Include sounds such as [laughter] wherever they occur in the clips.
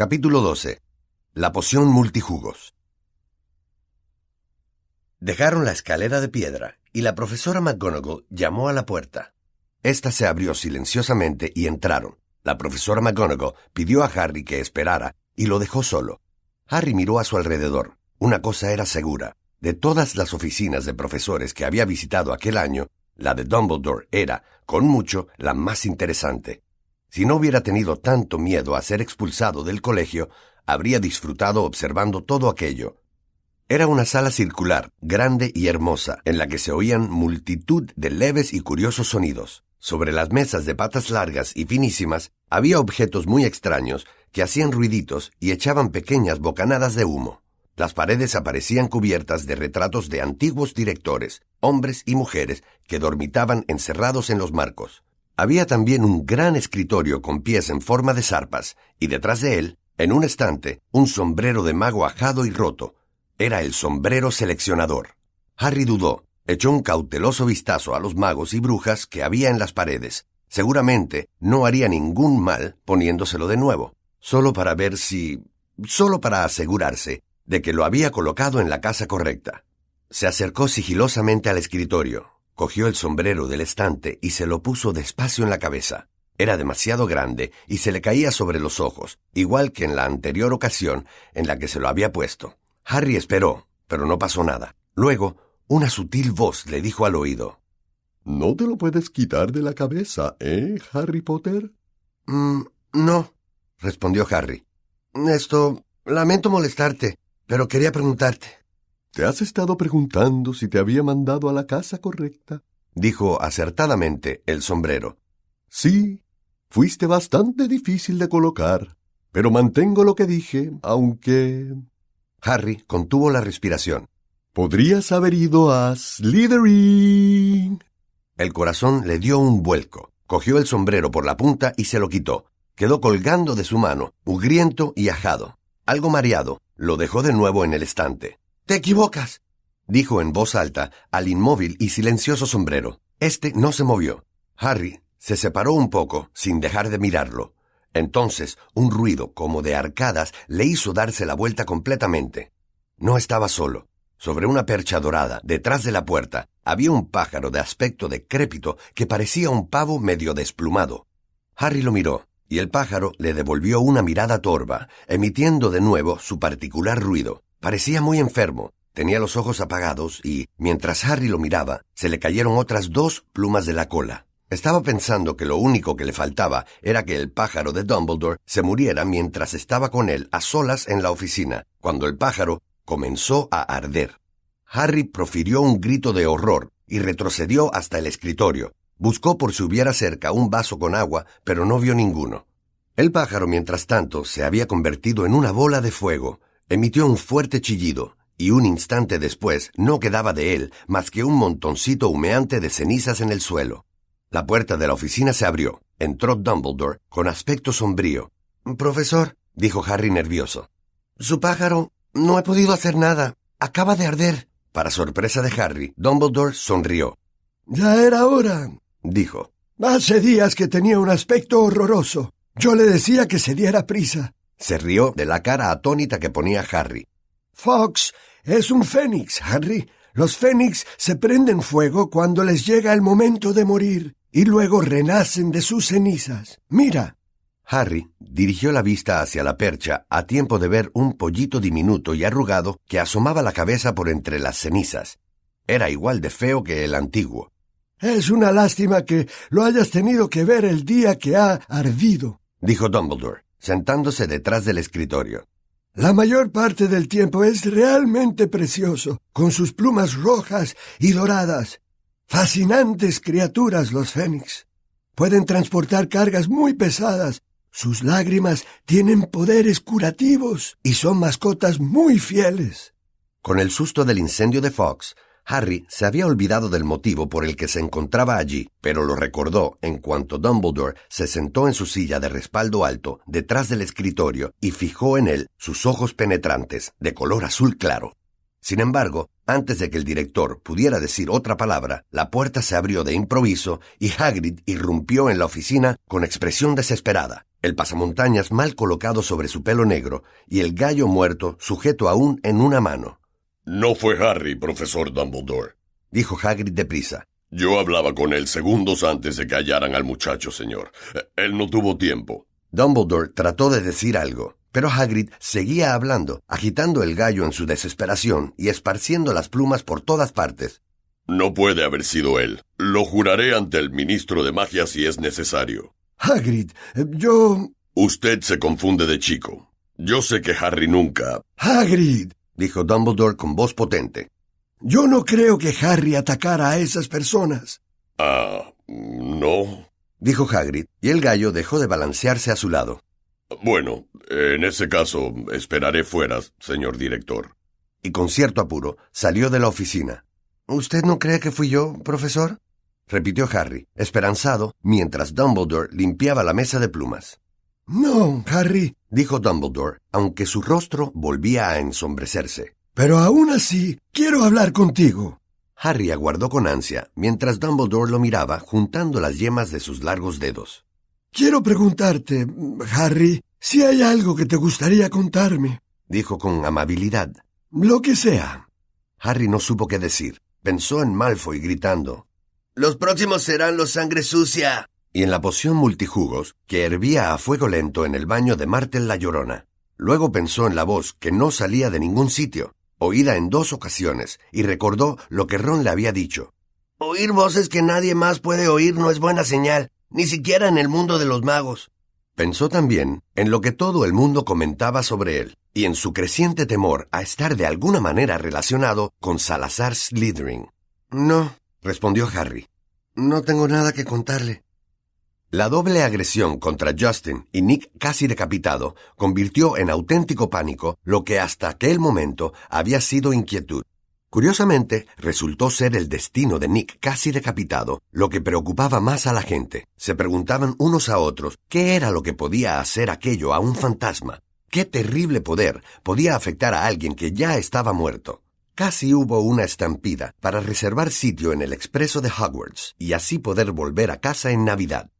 Capítulo 12. La poción multijugos. Dejaron la escalera de piedra y la profesora McGonagall llamó a la puerta. Esta se abrió silenciosamente y entraron. La profesora McGonagall pidió a Harry que esperara y lo dejó solo. Harry miró a su alrededor. Una cosa era segura. De todas las oficinas de profesores que había visitado aquel año, la de Dumbledore era, con mucho, la más interesante. Si no hubiera tenido tanto miedo a ser expulsado del colegio, habría disfrutado observando todo aquello. Era una sala circular, grande y hermosa, en la que se oían multitud de leves y curiosos sonidos. Sobre las mesas de patas largas y finísimas había objetos muy extraños que hacían ruiditos y echaban pequeñas bocanadas de humo. Las paredes aparecían cubiertas de retratos de antiguos directores, hombres y mujeres que dormitaban encerrados en los marcos. Había también un gran escritorio con pies en forma de zarpas, y detrás de él, en un estante, un sombrero de mago ajado y roto. Era el sombrero seleccionador. Harry dudó, echó un cauteloso vistazo a los magos y brujas que había en las paredes. Seguramente no haría ningún mal poniéndoselo de nuevo, solo para ver si... solo para asegurarse de que lo había colocado en la casa correcta. Se acercó sigilosamente al escritorio, Cogió el sombrero del estante y se lo puso despacio en la cabeza. Era demasiado grande y se le caía sobre los ojos, igual que en la anterior ocasión en la que se lo había puesto. Harry esperó, pero no pasó nada. Luego, una sutil voz le dijo al oído. No te lo puedes quitar de la cabeza, ¿eh, Harry Potter? Mm, no, respondió Harry. Esto, lamento molestarte, pero quería preguntarte. ¿Te has estado preguntando si te había mandado a la casa correcta? dijo acertadamente el sombrero. Sí, fuiste bastante difícil de colocar, pero mantengo lo que dije, aunque... Harry contuvo la respiración. Podrías haber ido a Slytherin. El corazón le dio un vuelco. Cogió el sombrero por la punta y se lo quitó. Quedó colgando de su mano, ugriento y ajado. Algo mareado, lo dejó de nuevo en el estante. Te equivocas, dijo en voz alta al inmóvil y silencioso sombrero. Este no se movió. Harry se separó un poco sin dejar de mirarlo. Entonces un ruido como de arcadas le hizo darse la vuelta completamente. No estaba solo. Sobre una percha dorada, detrás de la puerta, había un pájaro de aspecto decrépito que parecía un pavo medio desplumado. Harry lo miró, y el pájaro le devolvió una mirada torva, emitiendo de nuevo su particular ruido. Parecía muy enfermo, tenía los ojos apagados y, mientras Harry lo miraba, se le cayeron otras dos plumas de la cola. Estaba pensando que lo único que le faltaba era que el pájaro de Dumbledore se muriera mientras estaba con él a solas en la oficina, cuando el pájaro comenzó a arder. Harry profirió un grito de horror y retrocedió hasta el escritorio. Buscó por si hubiera cerca un vaso con agua, pero no vio ninguno. El pájaro, mientras tanto, se había convertido en una bola de fuego, Emitió un fuerte chillido, y un instante después no quedaba de él más que un montoncito humeante de cenizas en el suelo. La puerta de la oficina se abrió. Entró Dumbledore con aspecto sombrío. Profesor, dijo Harry nervioso. Su pájaro. No he podido hacer nada. Acaba de arder. Para sorpresa de Harry, Dumbledore sonrió. Ya era hora, dijo. Hace días que tenía un aspecto horroroso. Yo le decía que se diera prisa. Se rió de la cara atónita que ponía Harry. Fox es un fénix, Harry. Los fénix se prenden fuego cuando les llega el momento de morir y luego renacen de sus cenizas. Mira. Harry dirigió la vista hacia la percha a tiempo de ver un pollito diminuto y arrugado que asomaba la cabeza por entre las cenizas. Era igual de feo que el antiguo. Es una lástima que lo hayas tenido que ver el día que ha ardido, dijo Dumbledore sentándose detrás del escritorio. La mayor parte del tiempo es realmente precioso, con sus plumas rojas y doradas. Fascinantes criaturas los fénix. Pueden transportar cargas muy pesadas. Sus lágrimas tienen poderes curativos y son mascotas muy fieles. Con el susto del incendio de Fox, Harry se había olvidado del motivo por el que se encontraba allí, pero lo recordó en cuanto Dumbledore se sentó en su silla de respaldo alto detrás del escritorio y fijó en él sus ojos penetrantes de color azul claro. Sin embargo, antes de que el director pudiera decir otra palabra, la puerta se abrió de improviso y Hagrid irrumpió en la oficina con expresión desesperada. el pasamontañas mal colocado sobre su pelo negro y el gallo muerto sujeto aún en una mano. No fue Harry, profesor Dumbledore, dijo Hagrid deprisa. Yo hablaba con él segundos antes de que hallaran al muchacho, señor. Él no tuvo tiempo. Dumbledore trató de decir algo, pero Hagrid seguía hablando, agitando el gallo en su desesperación y esparciendo las plumas por todas partes. No puede haber sido él. Lo juraré ante el ministro de magia si es necesario. Hagrid, yo... Usted se confunde de chico. Yo sé que Harry nunca... Hagrid, dijo Dumbledore con voz potente. Yo no creo que Harry atacara a esas personas. Ah, no, dijo Hagrid, y el gallo dejó de balancearse a su lado. Bueno, en ese caso, esperaré fuera, señor director. Y con cierto apuro salió de la oficina. ¿Usted no cree que fui yo, profesor? repitió Harry, esperanzado, mientras Dumbledore limpiaba la mesa de plumas. No, Harry, dijo Dumbledore, aunque su rostro volvía a ensombrecerse. Pero aún así, quiero hablar contigo. Harry aguardó con ansia, mientras Dumbledore lo miraba juntando las yemas de sus largos dedos. Quiero preguntarte, Harry, si hay algo que te gustaría contarme, dijo con amabilidad. Lo que sea. Harry no supo qué decir. Pensó en Malfoy gritando. Los próximos serán los sangre sucia. Y en la poción multijugos, que hervía a fuego lento en el baño de Martel la Llorona. Luego pensó en la voz que no salía de ningún sitio, oída en dos ocasiones, y recordó lo que Ron le había dicho. Oír voces que nadie más puede oír no es buena señal ni siquiera en el mundo de los magos. Pensó también en lo que todo el mundo comentaba sobre él, y en su creciente temor a estar de alguna manera relacionado con Salazar Slytherin. No, respondió Harry. No tengo nada que contarle. La doble agresión contra Justin y Nick casi decapitado convirtió en auténtico pánico lo que hasta aquel momento había sido inquietud. Curiosamente, resultó ser el destino de Nick casi decapitado lo que preocupaba más a la gente. Se preguntaban unos a otros qué era lo que podía hacer aquello a un fantasma. ¿Qué terrible poder podía afectar a alguien que ya estaba muerto? Casi hubo una estampida para reservar sitio en el expreso de Hogwarts y así poder volver a casa en Navidad.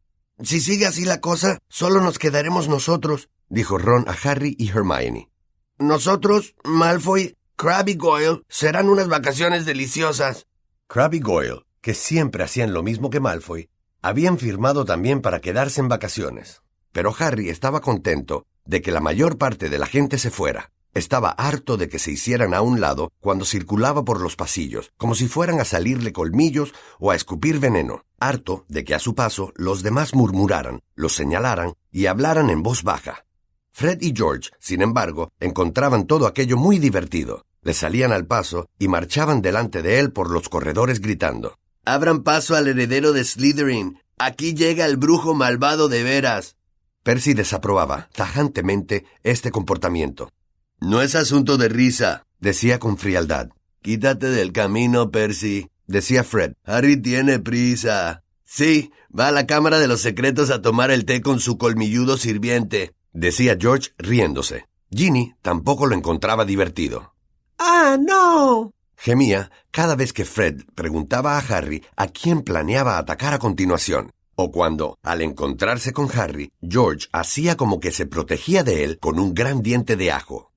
Si sigue así la cosa, solo nos quedaremos nosotros, dijo Ron a Harry y Hermione. Nosotros, Malfoy, Crabbe y Goyle serán unas vacaciones deliciosas. Crabbe y Goyle, que siempre hacían lo mismo que Malfoy, habían firmado también para quedarse en vacaciones. Pero Harry estaba contento de que la mayor parte de la gente se fuera. Estaba harto de que se hicieran a un lado cuando circulaba por los pasillos, como si fueran a salirle colmillos o a escupir veneno. Harto de que a su paso los demás murmuraran, los señalaran y hablaran en voz baja. Fred y George, sin embargo, encontraban todo aquello muy divertido. Le salían al paso y marchaban delante de él por los corredores gritando. Abran paso al heredero de Slytherin. Aquí llega el brujo malvado de veras. Percy desaprobaba tajantemente este comportamiento. No es asunto de risa, decía con frialdad. Quítate del camino, Percy, decía Fred. Harry tiene prisa. Sí, va a la Cámara de los Secretos a tomar el té con su colmilludo sirviente, decía George riéndose. Ginny tampoco lo encontraba divertido. ¡Ah, no! gemía cada vez que Fred preguntaba a Harry a quién planeaba atacar a continuación, o cuando, al encontrarse con Harry, George hacía como que se protegía de él con un gran diente de ajo.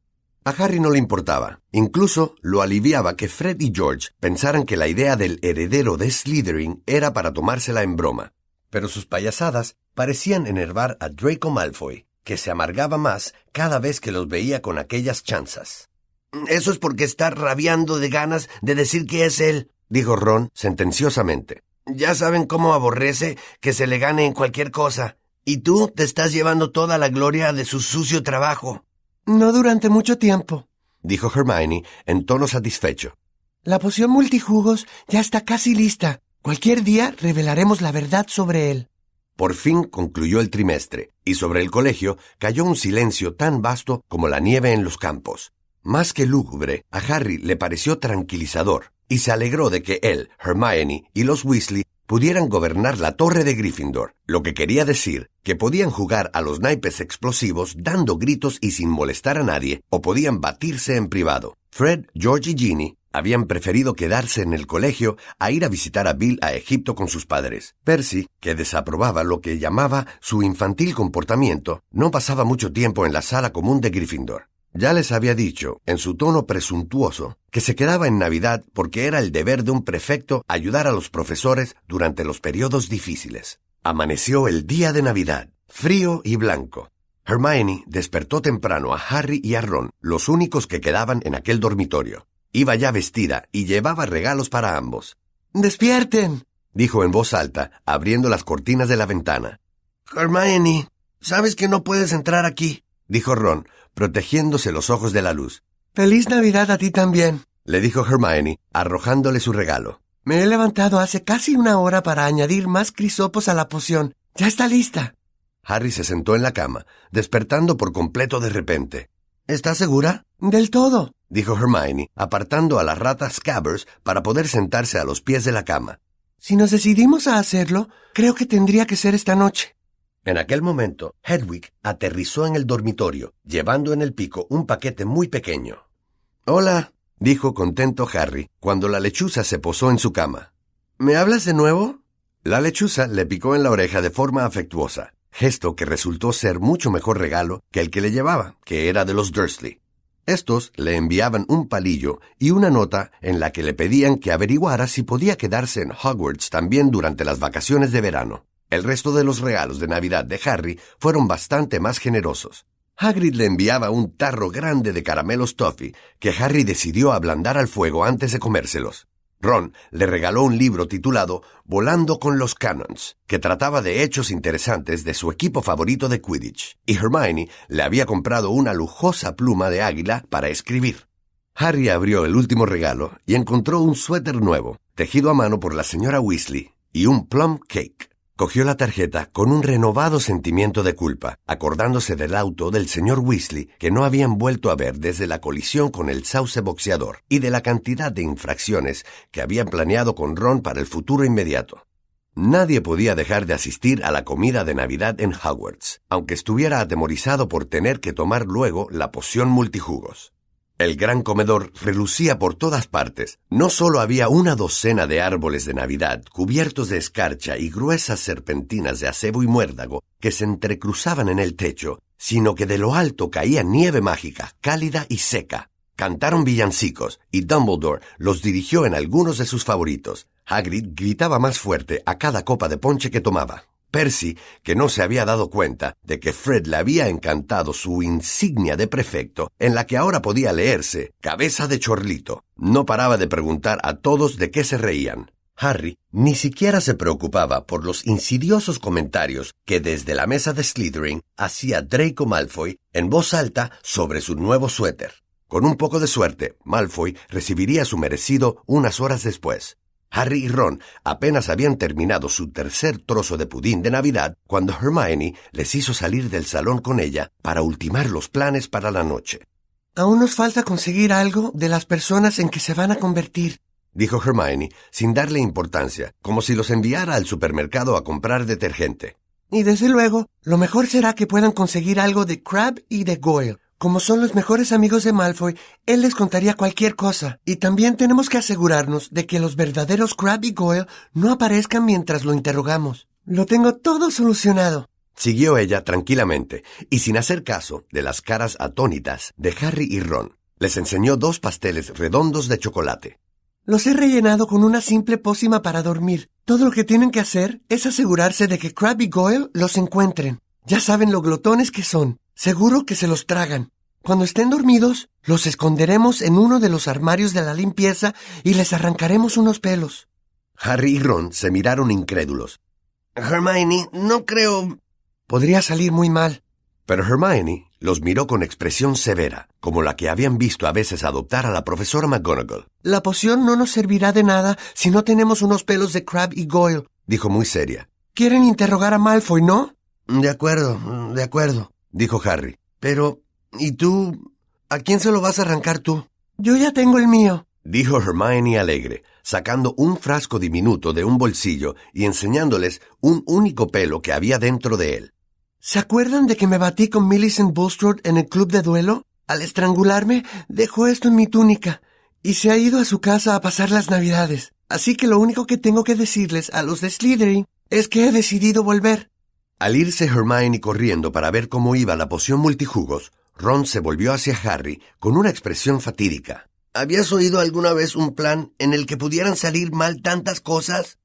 A Harry no le importaba, incluso lo aliviaba que Fred y George pensaran que la idea del heredero de Slytherin era para tomársela en broma, pero sus payasadas parecían enervar a Draco Malfoy, que se amargaba más cada vez que los veía con aquellas chanzas. Eso es porque está rabiando de ganas de decir que es él, dijo Ron sentenciosamente. Ya saben cómo aborrece que se le gane en cualquier cosa. Y tú te estás llevando toda la gloria de su sucio trabajo. No durante mucho tiempo, dijo Hermione en tono satisfecho. La poción multijugos ya está casi lista. Cualquier día revelaremos la verdad sobre él. Por fin concluyó el trimestre, y sobre el colegio cayó un silencio tan vasto como la nieve en los campos. Más que lúgubre, a Harry le pareció tranquilizador, y se alegró de que él, Hermione y los Weasley pudieran gobernar la torre de Gryffindor, lo que quería decir que podían jugar a los naipes explosivos dando gritos y sin molestar a nadie, o podían batirse en privado. Fred, George y Ginny habían preferido quedarse en el colegio a ir a visitar a Bill a Egipto con sus padres. Percy, que desaprobaba lo que llamaba su infantil comportamiento, no pasaba mucho tiempo en la sala común de Gryffindor. Ya les había dicho, en su tono presuntuoso, que se quedaba en Navidad porque era el deber de un prefecto ayudar a los profesores durante los periodos difíciles. Amaneció el día de Navidad, frío y blanco. Hermione despertó temprano a Harry y a Ron, los únicos que quedaban en aquel dormitorio. Iba ya vestida y llevaba regalos para ambos. ¡Despierten! dijo en voz alta, abriendo las cortinas de la ventana. Hermione, sabes que no puedes entrar aquí, dijo Ron, protegiéndose los ojos de la luz. Feliz Navidad a ti también, le dijo Hermione, arrojándole su regalo. Me he levantado hace casi una hora para añadir más crisopos a la poción. Ya está lista. Harry se sentó en la cama, despertando por completo de repente. ¿Estás segura? Del todo, dijo Hermione, apartando a la rata Scabbers para poder sentarse a los pies de la cama. Si nos decidimos a hacerlo, creo que tendría que ser esta noche. En aquel momento, Hedwig aterrizó en el dormitorio, llevando en el pico un paquete muy pequeño. Hola, dijo contento Harry, cuando la lechuza se posó en su cama. ¿Me hablas de nuevo? La lechuza le picó en la oreja de forma afectuosa gesto que resultó ser mucho mejor regalo que el que le llevaba, que era de los Dursley. Estos le enviaban un palillo y una nota en la que le pedían que averiguara si podía quedarse en Hogwarts también durante las vacaciones de verano. El resto de los regalos de Navidad de Harry fueron bastante más generosos. Hagrid le enviaba un tarro grande de caramelos toffee que Harry decidió ablandar al fuego antes de comérselos. Ron le regaló un libro titulado Volando con los Cannons, que trataba de hechos interesantes de su equipo favorito de Quidditch, y Hermione le había comprado una lujosa pluma de águila para escribir. Harry abrió el último regalo y encontró un suéter nuevo, tejido a mano por la señora Weasley, y un plum cake. Cogió la tarjeta con un renovado sentimiento de culpa, acordándose del auto del señor Weasley que no habían vuelto a ver desde la colisión con el sauce boxeador y de la cantidad de infracciones que habían planeado con Ron para el futuro inmediato. Nadie podía dejar de asistir a la comida de Navidad en Hogwarts, aunque estuviera atemorizado por tener que tomar luego la poción multijugos. El gran comedor relucía por todas partes. No solo había una docena de árboles de Navidad cubiertos de escarcha y gruesas serpentinas de acebo y muérdago que se entrecruzaban en el techo, sino que de lo alto caía nieve mágica, cálida y seca. Cantaron villancicos y Dumbledore los dirigió en algunos de sus favoritos. Hagrid gritaba más fuerte a cada copa de ponche que tomaba. Percy, que no se había dado cuenta de que Fred le había encantado su insignia de prefecto, en la que ahora podía leerse cabeza de chorlito, no paraba de preguntar a todos de qué se reían. Harry ni siquiera se preocupaba por los insidiosos comentarios que desde la mesa de Slytherin hacía Draco Malfoy en voz alta sobre su nuevo suéter. Con un poco de suerte, Malfoy recibiría su merecido unas horas después. Harry y Ron apenas habían terminado su tercer trozo de pudín de Navidad cuando Hermione les hizo salir del salón con ella para ultimar los planes para la noche. Aún nos falta conseguir algo de las personas en que se van a convertir, dijo Hermione, sin darle importancia, como si los enviara al supermercado a comprar detergente. Y desde luego, lo mejor será que puedan conseguir algo de Crab y de Goyle. Como son los mejores amigos de Malfoy, él les contaría cualquier cosa. Y también tenemos que asegurarnos de que los verdaderos Crab y Goyle no aparezcan mientras lo interrogamos. Lo tengo todo solucionado. Siguió ella tranquilamente, y sin hacer caso de las caras atónitas de Harry y Ron. Les enseñó dos pasteles redondos de chocolate. Los he rellenado con una simple pócima para dormir. Todo lo que tienen que hacer es asegurarse de que Crab y Goyle los encuentren. Ya saben lo glotones que son. Seguro que se los tragan. Cuando estén dormidos, los esconderemos en uno de los armarios de la limpieza y les arrancaremos unos pelos. Harry y Ron se miraron incrédulos. Hermione, no creo. Podría salir muy mal. Pero Hermione los miró con expresión severa, como la que habían visto a veces adoptar a la profesora McGonagall. La poción no nos servirá de nada si no tenemos unos pelos de Crab y Goyle, dijo muy seria. Quieren interrogar a Malfoy, ¿no? De acuerdo, de acuerdo, dijo Harry. Pero ¿Y tú? ¿A quién se lo vas a arrancar tú? Yo ya tengo el mío, dijo Hermione alegre, sacando un frasco diminuto de un bolsillo y enseñándoles un único pelo que había dentro de él. ¿Se acuerdan de que me batí con Millicent Bulstrode en el club de duelo? Al estrangularme, dejó esto en mi túnica, y se ha ido a su casa a pasar las navidades. Así que lo único que tengo que decirles a los de Slytherin es que he decidido volver. Al irse Hermione corriendo para ver cómo iba la poción multijugos, Ron se volvió hacia Harry con una expresión fatídica. ¿Habías oído alguna vez un plan en el que pudieran salir mal tantas cosas?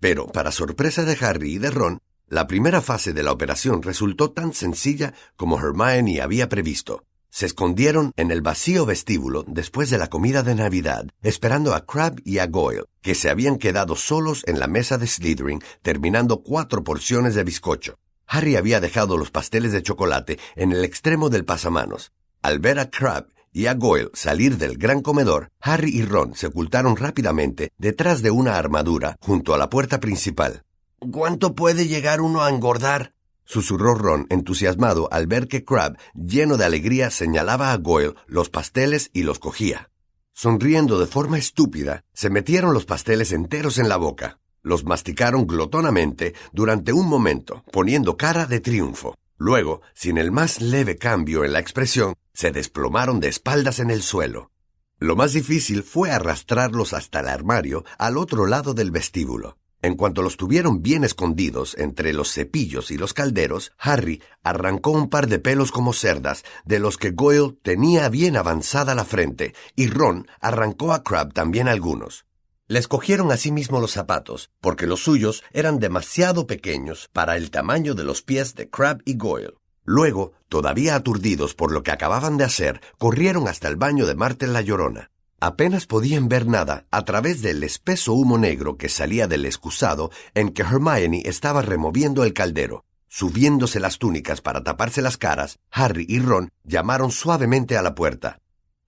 Pero, para sorpresa de Harry y de Ron, la primera fase de la operación resultó tan sencilla como Hermione había previsto. Se escondieron en el vacío vestíbulo después de la comida de Navidad, esperando a Crab y a Goyle, que se habían quedado solos en la mesa de Slytherin, terminando cuatro porciones de bizcocho. Harry había dejado los pasteles de chocolate en el extremo del pasamanos. Al ver a Crab y a Goyle salir del gran comedor, Harry y Ron se ocultaron rápidamente detrás de una armadura junto a la puerta principal. ¿Cuánto puede llegar uno a engordar? Susurró Ron entusiasmado al ver que Crab, lleno de alegría, señalaba a Goyle los pasteles y los cogía. Sonriendo de forma estúpida, se metieron los pasteles enteros en la boca. Los masticaron glotonamente durante un momento, poniendo cara de triunfo. Luego, sin el más leve cambio en la expresión, se desplomaron de espaldas en el suelo. Lo más difícil fue arrastrarlos hasta el armario al otro lado del vestíbulo. En cuanto los tuvieron bien escondidos entre los cepillos y los calderos, Harry arrancó un par de pelos como cerdas, de los que Goyle tenía bien avanzada la frente, y Ron arrancó a Crab también algunos. Les cogieron asimismo los zapatos, porque los suyos eran demasiado pequeños para el tamaño de los pies de Crab y Goyle. Luego, todavía aturdidos por lo que acababan de hacer, corrieron hasta el baño de Martel la Llorona. Apenas podían ver nada a través del espeso humo negro que salía del excusado en que Hermione estaba removiendo el caldero. Subiéndose las túnicas para taparse las caras, Harry y Ron llamaron suavemente a la puerta.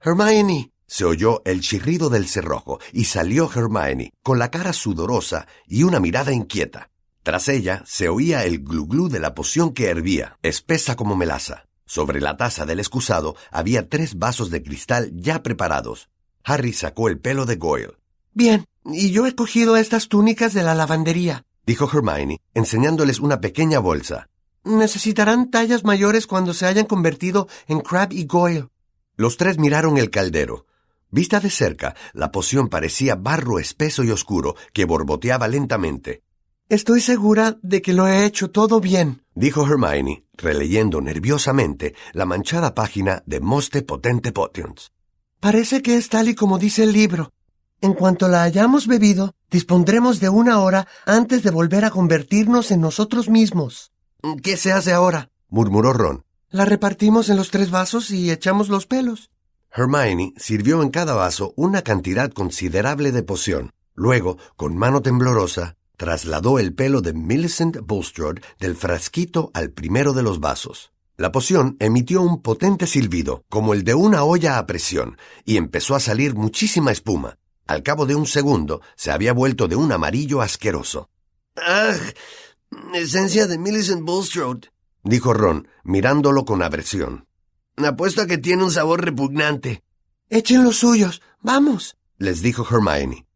Hermione. Se oyó el chirrido del cerrojo y salió Hermione, con la cara sudorosa y una mirada inquieta. Tras ella se oía el glu-glu de la poción que hervía, espesa como melaza. Sobre la taza del excusado había tres vasos de cristal ya preparados. Harry sacó el pelo de Goyle. Bien, y yo he cogido estas túnicas de la lavandería, dijo Hermione, enseñándoles una pequeña bolsa. Necesitarán tallas mayores cuando se hayan convertido en Crab y Goyle. Los tres miraron el caldero. Vista de cerca, la poción parecía barro espeso y oscuro que borboteaba lentamente. Estoy segura de que lo he hecho todo bien, dijo Hermione, releyendo nerviosamente la manchada página de Moste Potente Potions. Parece que es tal y como dice el libro. En cuanto la hayamos bebido, dispondremos de una hora antes de volver a convertirnos en nosotros mismos. ¿Qué se hace ahora? murmuró Ron. La repartimos en los tres vasos y echamos los pelos. Hermione sirvió en cada vaso una cantidad considerable de poción. Luego, con mano temblorosa, trasladó el pelo de Millicent Bulstrode del frasquito al primero de los vasos. La poción emitió un potente silbido, como el de una olla a presión, y empezó a salir muchísima espuma. Al cabo de un segundo, se había vuelto de un amarillo asqueroso. ¡Ah! Esencia de Millicent Bulstrode, dijo Ron, mirándolo con aversión. Apuesto a que tiene un sabor repugnante. Echen los suyos. Vamos, les dijo Hermione.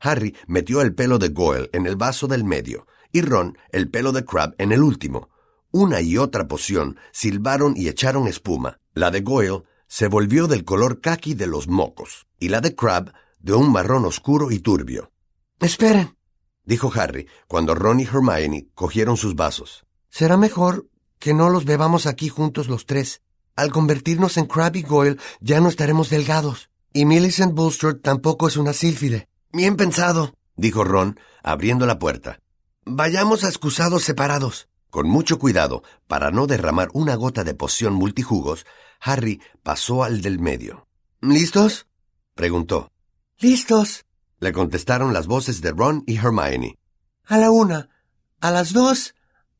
Harry metió el pelo de Goyle en el vaso del medio, y Ron el pelo de Crab en el último. Una y otra poción silbaron y echaron espuma. La de Goyle se volvió del color caqui de los mocos, y la de Crab de un marrón oscuro y turbio. Esperen, dijo Harry, cuando Ron y Hermione cogieron sus vasos. Será mejor que no los bebamos aquí juntos los tres. Al convertirnos en Crab y Goyle ya no estaremos delgados. Y Millicent Bulstrode tampoco es una sílfide. Bien pensado, dijo Ron, abriendo la puerta. Vayamos a excusados separados. Con mucho cuidado, para no derramar una gota de poción multijugos, Harry pasó al del medio. ¿Listos? preguntó. Listos, le contestaron las voces de Ron y Hermione. A la una, a las dos,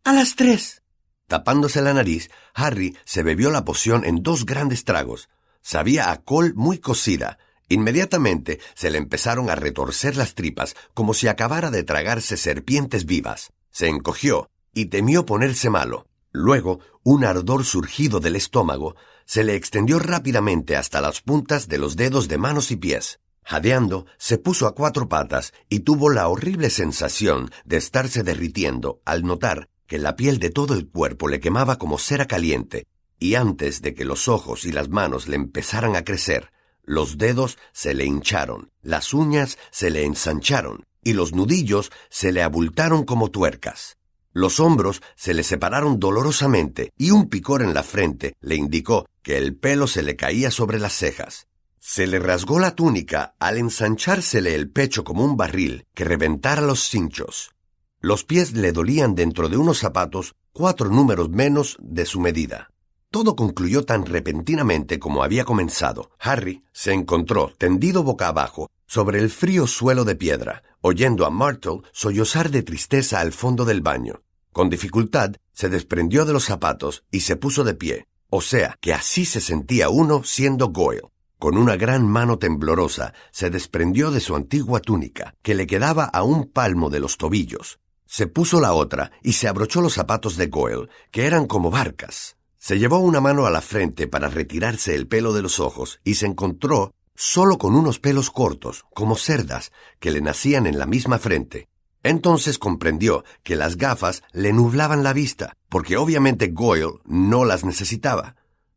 a las tres. Tapándose la nariz, Harry se bebió la poción en dos grandes tragos. Sabía a col muy cocida. Inmediatamente se le empezaron a retorcer las tripas como si acabara de tragarse serpientes vivas. Se encogió y temió ponerse malo. Luego, un ardor surgido del estómago se le extendió rápidamente hasta las puntas de los dedos de manos y pies. Jadeando, se puso a cuatro patas y tuvo la horrible sensación de estarse derritiendo al notar que la piel de todo el cuerpo le quemaba como cera caliente, y antes de que los ojos y las manos le empezaran a crecer, Los dedos se le hincharon, las uñas se le ensancharon y los nudillos se le abultaron como tuercas. Los hombros se le separaron dolorosamente y un picor en la frente le indicó que el pelo se le caía sobre las cejas. Se le rasgó la túnica al ensanchársele el pecho como un barril que reventara los cinchos. Los pies le dolían dentro de unos zapatos cuatro números menos de su medida. Todo concluyó tan repentinamente como había comenzado. Harry se encontró tendido boca abajo sobre el frío suelo de piedra, oyendo a Martle sollozar de tristeza al fondo del baño. Con dificultad se desprendió de los zapatos y se puso de pie. O sea, que así se sentía uno siendo Goyle. Con una gran mano temblorosa se desprendió de su antigua túnica, que le quedaba a un palmo de los tobillos. Se puso la otra y se abrochó los zapatos de Goyle, que eran como barcas. Se llevó una mano a la frente para retirarse el pelo de los ojos y se encontró solo con unos pelos cortos, como cerdas, que le nacían en la misma frente. Entonces comprendió que las gafas le nublaban la vista, porque obviamente Goyle no las necesitaba.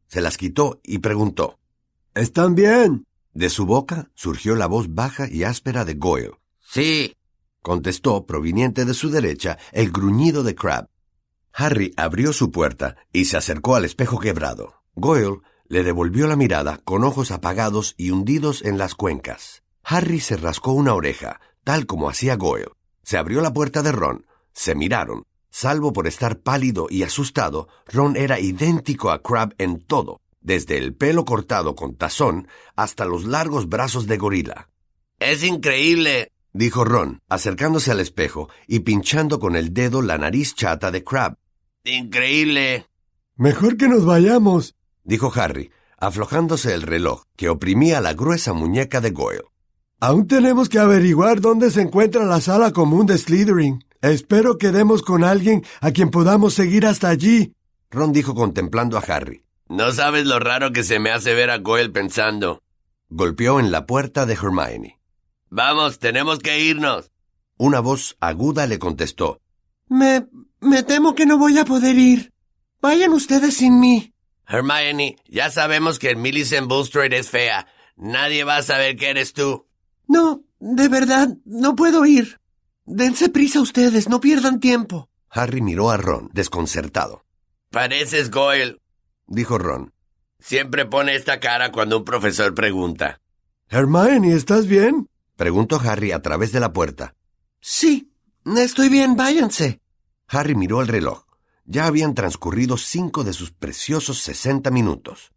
Se las quitó y preguntó. ¿Están bien? De su boca surgió la voz baja y áspera de Goyle. Sí, contestó, proveniente de su derecha, el gruñido de Crab. Harry abrió su puerta y se acercó al espejo quebrado. Goyle le devolvió la mirada con ojos apagados y hundidos en las cuencas. Harry se rascó una oreja, tal como hacía Goyle. Se abrió la puerta de Ron. Se miraron. Salvo por estar pálido y asustado, Ron era idéntico a Crab en todo, desde el pelo cortado con tazón hasta los largos brazos de gorila. Es increíble, dijo Ron, acercándose al espejo y pinchando con el dedo la nariz chata de Crab. Increíble. Mejor que nos vayamos, dijo Harry, aflojándose el reloj que oprimía la gruesa muñeca de Goyle. Aún tenemos que averiguar dónde se encuentra la sala común de Slytherin. Espero que demos con alguien a quien podamos seguir hasta allí. Ron dijo contemplando a Harry. No sabes lo raro que se me hace ver a Goyle pensando. Golpeó en la puerta de Hermione. Vamos, tenemos que irnos. Una voz aguda le contestó. Me... me temo que no voy a poder ir. Vayan ustedes sin mí. Hermione, ya sabemos que Millicent Bulstrode es fea. Nadie va a saber que eres tú. No, de verdad, no puedo ir. Dense prisa ustedes, no pierdan tiempo. Harry miró a Ron, desconcertado. Pareces Goyle, dijo Ron. Siempre pone esta cara cuando un profesor pregunta. Hermione, ¿estás bien? preguntó Harry a través de la puerta. Sí, estoy bien, váyanse. Harry miró el reloj. Ya habían transcurrido cinco de sus preciosos sesenta minutos.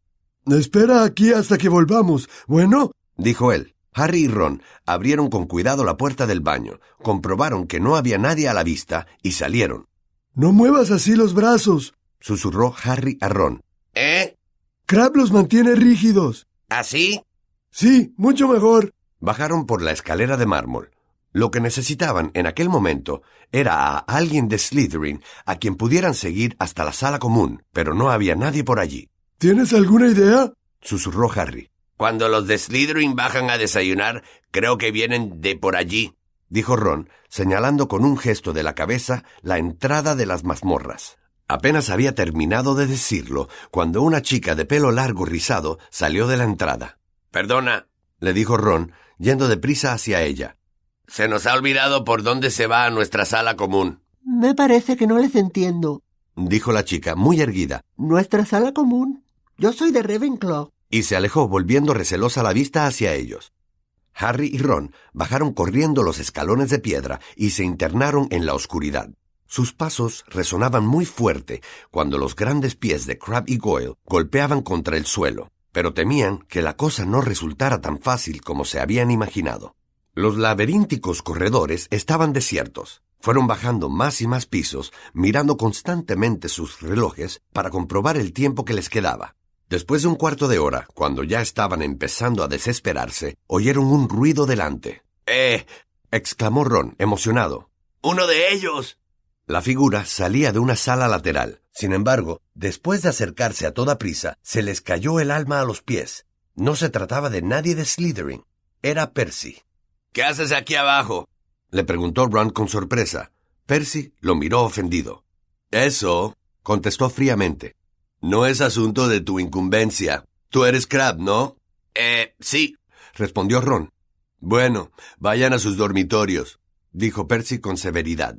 Espera aquí hasta que volvamos. Bueno, dijo él. Harry y Ron abrieron con cuidado la puerta del baño, comprobaron que no había nadie a la vista y salieron. No muevas así los brazos, susurró Harry a Ron. ¿Eh? Crab los mantiene rígidos. ¿Así? Sí, mucho mejor. Bajaron por la escalera de mármol. Lo que necesitaban en aquel momento era a alguien de Slytherin a quien pudieran seguir hasta la sala común, pero no había nadie por allí. ¿Tienes alguna idea? susurró Harry. Cuando los de Slytherin bajan a desayunar, creo que vienen de por allí, dijo Ron, señalando con un gesto de la cabeza la entrada de las mazmorras. Apenas había terminado de decirlo cuando una chica de pelo largo rizado salió de la entrada. Perdona, le dijo Ron, yendo deprisa hacia ella. Se nos ha olvidado por dónde se va a nuestra sala común. Me parece que no les entiendo, dijo la chica, muy erguida. ¿Nuestra sala común? Yo soy de Ravenclaw y se alejó volviendo recelosa la vista hacia ellos. Harry y Ron bajaron corriendo los escalones de piedra y se internaron en la oscuridad. Sus pasos resonaban muy fuerte cuando los grandes pies de Crab y Goyle golpeaban contra el suelo, pero temían que la cosa no resultara tan fácil como se habían imaginado. Los laberínticos corredores estaban desiertos. Fueron bajando más y más pisos, mirando constantemente sus relojes para comprobar el tiempo que les quedaba. Después de un cuarto de hora, cuando ya estaban empezando a desesperarse, oyeron un ruido delante. ¡Eh! exclamó Ron, emocionado. ¡Uno de ellos! La figura salía de una sala lateral. Sin embargo, después de acercarse a toda prisa, se les cayó el alma a los pies. No se trataba de nadie de Slytherin. Era Percy. ¿Qué haces aquí abajo? le preguntó Ron con sorpresa. Percy lo miró ofendido. Eso, contestó fríamente. No es asunto de tu incumbencia. Tú eres Crab, ¿no? Eh, Sí, respondió Ron. Bueno, vayan a sus dormitorios, dijo Percy con severidad.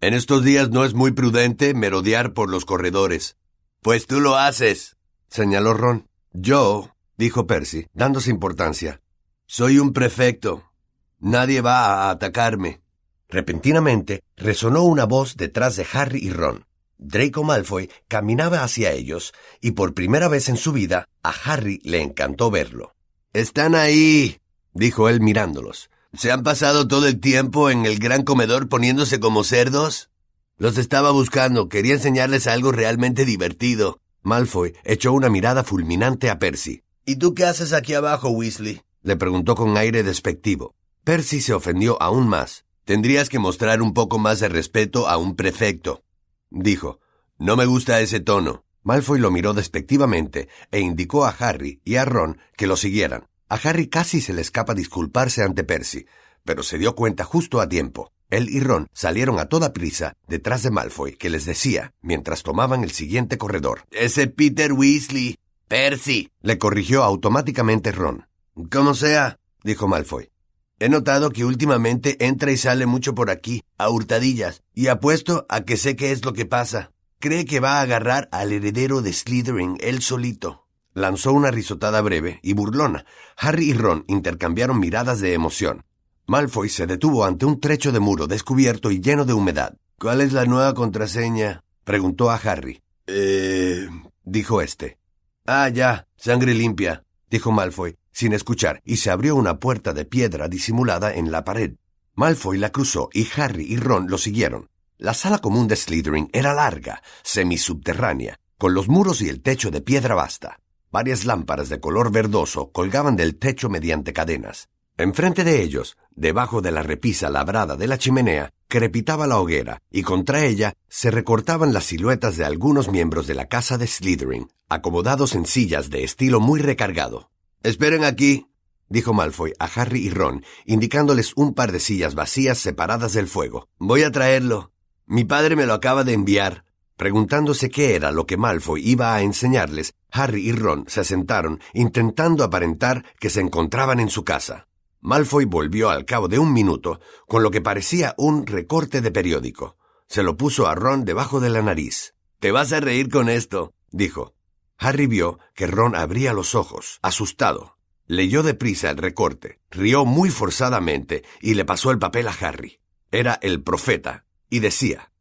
En estos días no es muy prudente merodear por los corredores. Pues tú lo haces, señaló Ron. Yo, dijo Percy, dándose importancia. Soy un prefecto. Nadie va a atacarme. Repentinamente resonó una voz detrás de Harry y Ron. Draco Malfoy caminaba hacia ellos, y por primera vez en su vida a Harry le encantó verlo. Están ahí, dijo él mirándolos. ¿Se han pasado todo el tiempo en el gran comedor poniéndose como cerdos? Los estaba buscando, quería enseñarles algo realmente divertido. Malfoy echó una mirada fulminante a Percy. ¿Y tú qué haces aquí abajo, Weasley? le preguntó con aire despectivo. Percy se ofendió aún más. Tendrías que mostrar un poco más de respeto a un prefecto, dijo. No me gusta ese tono. Malfoy lo miró despectivamente e indicó a Harry y a Ron que lo siguieran. A Harry casi se le escapa disculparse ante Percy, pero se dio cuenta justo a tiempo. Él y Ron salieron a toda prisa detrás de Malfoy, que les decía, mientras tomaban el siguiente corredor. Ese Peter Weasley. Percy. le corrigió automáticamente Ron. Como sea, dijo Malfoy. He notado que últimamente entra y sale mucho por aquí, a hurtadillas, y apuesto a que sé qué es lo que pasa. Cree que va a agarrar al heredero de Slytherin él solito. Lanzó una risotada breve y burlona. Harry y Ron intercambiaron miradas de emoción. Malfoy se detuvo ante un trecho de muro descubierto y lleno de humedad. ¿Cuál es la nueva contraseña? preguntó a Harry. Eh. dijo este. Ah, ya, sangre limpia, dijo Malfoy, sin escuchar, y se abrió una puerta de piedra disimulada en la pared. Malfoy la cruzó y Harry y Ron lo siguieron. La sala común de Slytherin era larga, semisubterránea, con los muros y el techo de piedra basta. Varias lámparas de color verdoso colgaban del techo mediante cadenas. Enfrente de ellos, debajo de la repisa labrada de la chimenea, crepitaba la hoguera, y contra ella se recortaban las siluetas de algunos miembros de la casa de Slytherin, acomodados en sillas de estilo muy recargado. Esperen aquí, dijo Malfoy a Harry y Ron, indicándoles un par de sillas vacías separadas del fuego. Voy a traerlo. Mi padre me lo acaba de enviar. Preguntándose qué era lo que Malfoy iba a enseñarles, Harry y Ron se sentaron, intentando aparentar que se encontraban en su casa. Malfoy volvió al cabo de un minuto con lo que parecía un recorte de periódico. Se lo puso a Ron debajo de la nariz. Te vas a reír con esto, dijo. Harry vio que Ron abría los ojos, asustado. Leyó deprisa el recorte, rió muy forzadamente y le pasó el papel a Harry. Era el profeta, y decía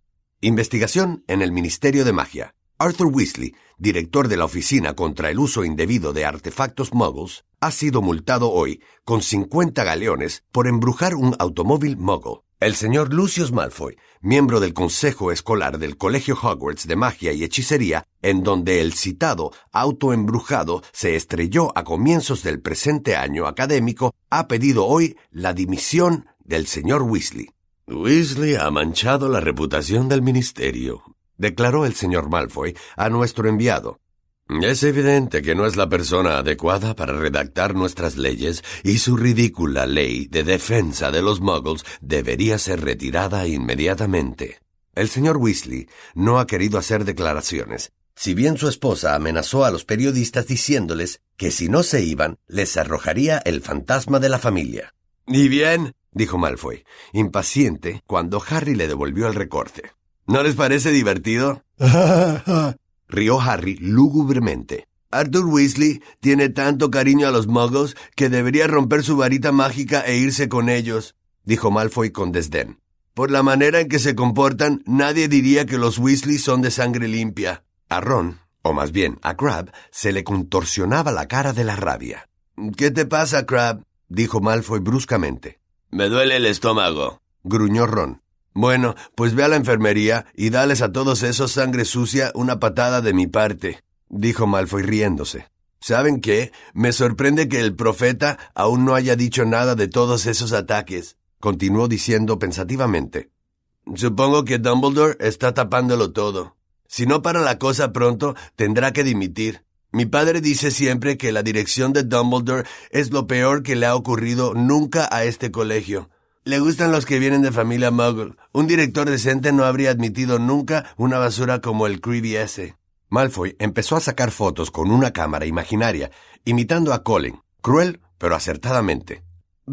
Investigación en el Ministerio de Magia. Arthur Weasley, director de la Oficina contra el Uso Indebido de Artefactos Muggles, ha sido multado hoy con 50 galeones por embrujar un automóvil Muggle. El señor Lucius Malfoy, miembro del Consejo Escolar del Colegio Hogwarts de Magia y Hechicería, en donde el citado auto embrujado se estrelló a comienzos del presente año académico, ha pedido hoy la dimisión del señor Weasley. Weasley ha manchado la reputación del ministerio, declaró el señor Malfoy a nuestro enviado. Es evidente que no es la persona adecuada para redactar nuestras leyes y su ridícula ley de defensa de los muggles debería ser retirada inmediatamente. El señor Weasley no ha querido hacer declaraciones, si bien su esposa amenazó a los periodistas diciéndoles que si no se iban les arrojaría el fantasma de la familia. ¿Y bien? dijo Malfoy, impaciente, cuando Harry le devolvió el recorte. ¿No les parece divertido? [laughs] rió Harry lúgubremente. Arthur Weasley tiene tanto cariño a los muggles que debería romper su varita mágica e irse con ellos, dijo Malfoy con desdén. Por la manera en que se comportan, nadie diría que los Weasley son de sangre limpia. A Ron, o más bien a Crab, se le contorsionaba la cara de la rabia. ¿Qué te pasa, Crab? dijo Malfoy bruscamente. Me duele el estómago, gruñó Ron. Bueno, pues ve a la enfermería y dales a todos esos sangre sucia una patada de mi parte, dijo Malfoy riéndose. ¿Saben qué? Me sorprende que el profeta aún no haya dicho nada de todos esos ataques, continuó diciendo pensativamente. Supongo que Dumbledore está tapándolo todo. Si no para la cosa pronto, tendrá que dimitir. Mi padre dice siempre que la dirección de Dumbledore es lo peor que le ha ocurrido nunca a este colegio. Le gustan los que vienen de familia Muggle. Un director decente no habría admitido nunca una basura como el Creepy ese. Malfoy empezó a sacar fotos con una cámara imaginaria, imitando a Colin, cruel pero acertadamente.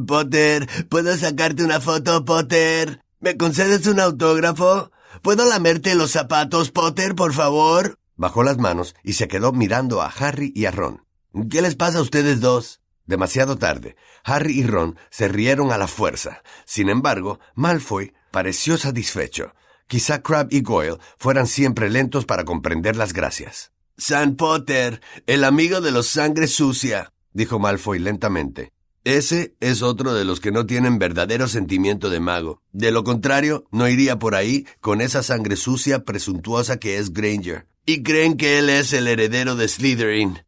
Potter, ¿puedo sacarte una foto, Potter? ¿Me concedes un autógrafo? ¿Puedo lamerte los zapatos, Potter, por favor? Bajó las manos y se quedó mirando a Harry y a Ron. ¿Qué les pasa a ustedes dos? Demasiado tarde, Harry y Ron se rieron a la fuerza. Sin embargo, Malfoy pareció satisfecho. Quizá Crab y Goyle fueran siempre lentos para comprender las gracias. San Potter, el amigo de los sangre sucia, dijo Malfoy lentamente. Ese es otro de los que no tienen verdadero sentimiento de mago. De lo contrario, no iría por ahí con esa sangre sucia presuntuosa que es Granger. Y creen que él es el heredero de Slytherin.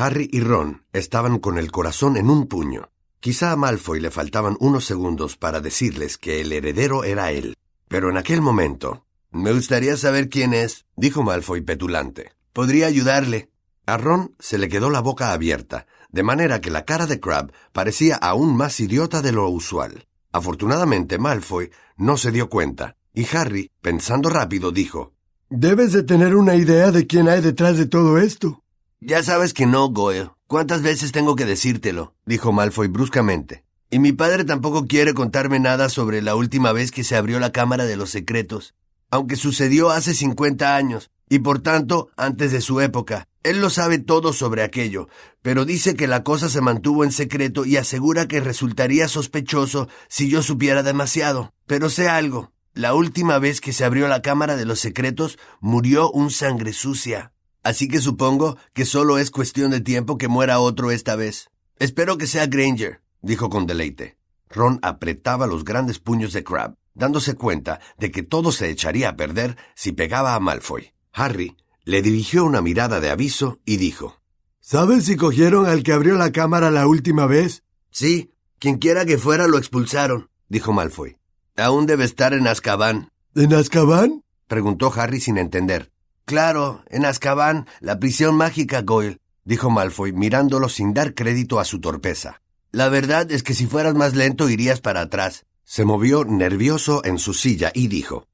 Harry y Ron estaban con el corazón en un puño. Quizá a Malfoy le faltaban unos segundos para decirles que el heredero era él. Pero en aquel momento... Me gustaría saber quién es, dijo Malfoy petulante. Podría ayudarle. A Ron se le quedó la boca abierta, de manera que la cara de Crab parecía aún más idiota de lo usual. Afortunadamente Malfoy no se dio cuenta, y Harry, pensando rápido, dijo Debes de tener una idea de quién hay detrás de todo esto. Ya sabes que no, Goyle. ¿Cuántas veces tengo que decírtelo? dijo Malfoy bruscamente. Y mi padre tampoco quiere contarme nada sobre la última vez que se abrió la Cámara de los Secretos, aunque sucedió hace cincuenta años, y por tanto antes de su época. Él lo sabe todo sobre aquello, pero dice que la cosa se mantuvo en secreto y asegura que resultaría sospechoso si yo supiera demasiado. Pero sé algo. La última vez que se abrió la Cámara de los Secretos murió un sangre sucia. Así que supongo que solo es cuestión de tiempo que muera otro esta vez. Espero que sea Granger, dijo con deleite. Ron apretaba los grandes puños de Crab, dándose cuenta de que todo se echaría a perder si pegaba a Malfoy. Harry le dirigió una mirada de aviso y dijo ¿Sabes si cogieron al que abrió la cámara la última vez? Sí, quienquiera que fuera lo expulsaron, dijo Malfoy. Aún debe estar en Azkaban. ¿En Azkaban? preguntó Harry sin entender. Claro, en Azkaban, la prisión mágica, Goyle, dijo Malfoy, mirándolo sin dar crédito a su torpeza. La verdad es que si fueras más lento irías para atrás. Se movió nervioso en su silla y dijo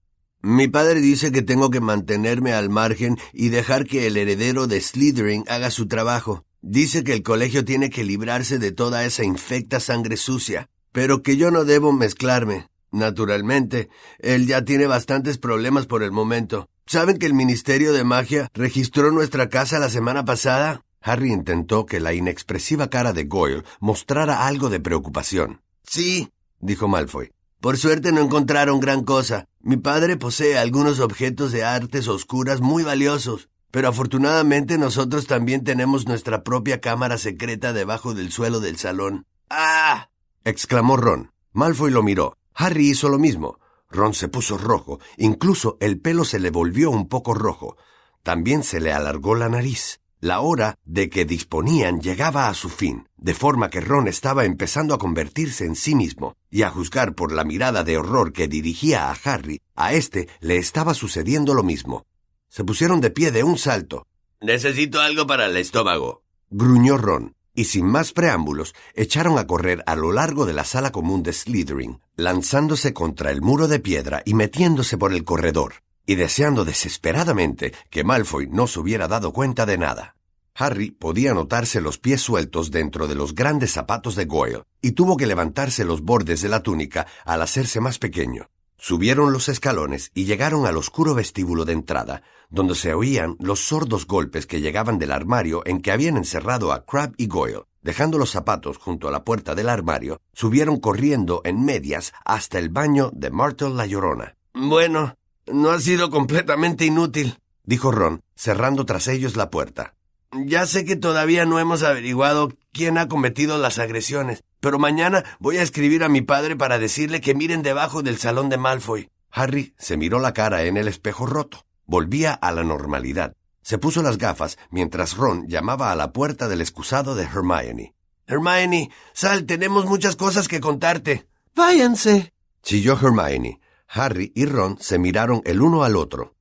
Mi padre dice que tengo que mantenerme al margen y dejar que el heredero de Slytherin haga su trabajo. Dice que el colegio tiene que librarse de toda esa infecta sangre sucia, pero que yo no debo mezclarme. Naturalmente, él ya tiene bastantes problemas por el momento. ¿Saben que el Ministerio de Magia registró nuestra casa la semana pasada? Harry intentó que la inexpresiva cara de Goyle mostrara algo de preocupación. Sí, dijo Malfoy. Por suerte no encontraron gran cosa. Mi padre posee algunos objetos de artes oscuras muy valiosos, pero afortunadamente nosotros también tenemos nuestra propia cámara secreta debajo del suelo del salón. ¡Ah! exclamó Ron. Malfoy lo miró. Harry hizo lo mismo. Ron se puso rojo, incluso el pelo se le volvió un poco rojo. También se le alargó la nariz. La hora de que disponían llegaba a su fin, de forma que Ron estaba empezando a convertirse en sí mismo, y a juzgar por la mirada de horror que dirigía a Harry, a éste le estaba sucediendo lo mismo. Se pusieron de pie de un salto. Necesito algo para el estómago, gruñó Ron y sin más preámbulos echaron a correr a lo largo de la sala común de Slytherin, lanzándose contra el muro de piedra y metiéndose por el corredor, y deseando desesperadamente que Malfoy no se hubiera dado cuenta de nada. Harry podía notarse los pies sueltos dentro de los grandes zapatos de Goyle, y tuvo que levantarse los bordes de la túnica al hacerse más pequeño. Subieron los escalones y llegaron al oscuro vestíbulo de entrada, donde se oían los sordos golpes que llegaban del armario en que habían encerrado a Crab y Goyle. Dejando los zapatos junto a la puerta del armario, subieron corriendo en medias hasta el baño de Myrtle la Llorona. Bueno, no ha sido completamente inútil, dijo Ron, cerrando tras ellos la puerta. Ya sé que todavía no hemos averiguado quién ha cometido las agresiones, pero mañana voy a escribir a mi padre para decirle que miren debajo del salón de Malfoy. Harry se miró la cara en el espejo roto. Volvía a la normalidad. Se puso las gafas mientras Ron llamaba a la puerta del excusado de Hermione. Hermione, sal, tenemos muchas cosas que contarte. Váyanse. chilló Hermione. Harry y Ron se miraron el uno al otro.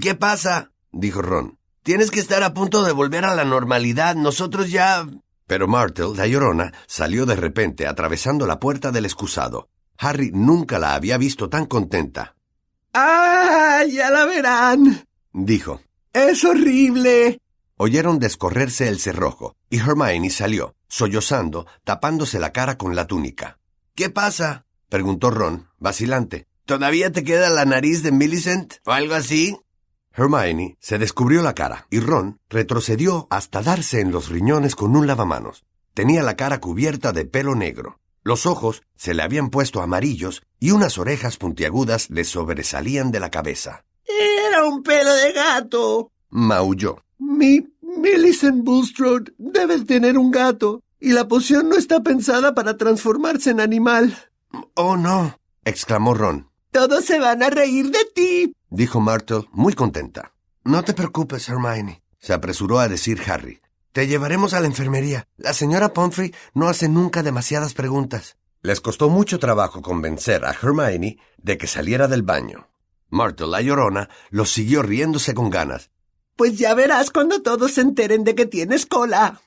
¿Qué pasa? dijo Ron. Tienes que estar a punto de volver a la normalidad. Nosotros ya. Pero Myrtle, la llorona, salió de repente atravesando la puerta del excusado. Harry nunca la había visto tan contenta. ¡Ah! Ya la verán. dijo. Es horrible. Oyeron descorrerse el cerrojo, y Hermione salió, sollozando, tapándose la cara con la túnica. ¿Qué pasa? preguntó Ron, vacilante. ¿Todavía te queda la nariz de Millicent o algo así? Hermione se descubrió la cara y Ron retrocedió hasta darse en los riñones con un lavamanos. Tenía la cara cubierta de pelo negro. Los ojos se le habían puesto amarillos y unas orejas puntiagudas le sobresalían de la cabeza. Era un pelo de gato. Maulló. Mi Millicent Bulstrode debe tener un gato, y la poción no está pensada para transformarse en animal. Oh, no, exclamó Ron. Todos se van a reír de ti, dijo Myrtle, muy contenta. No te preocupes, Hermione, se apresuró a decir Harry. Te llevaremos a la enfermería. La señora Pomfrey no hace nunca demasiadas preguntas. Les costó mucho trabajo convencer a Hermione de que saliera del baño. Myrtle, la llorona, los siguió riéndose con ganas. Pues ya verás cuando todos se enteren de que tienes cola.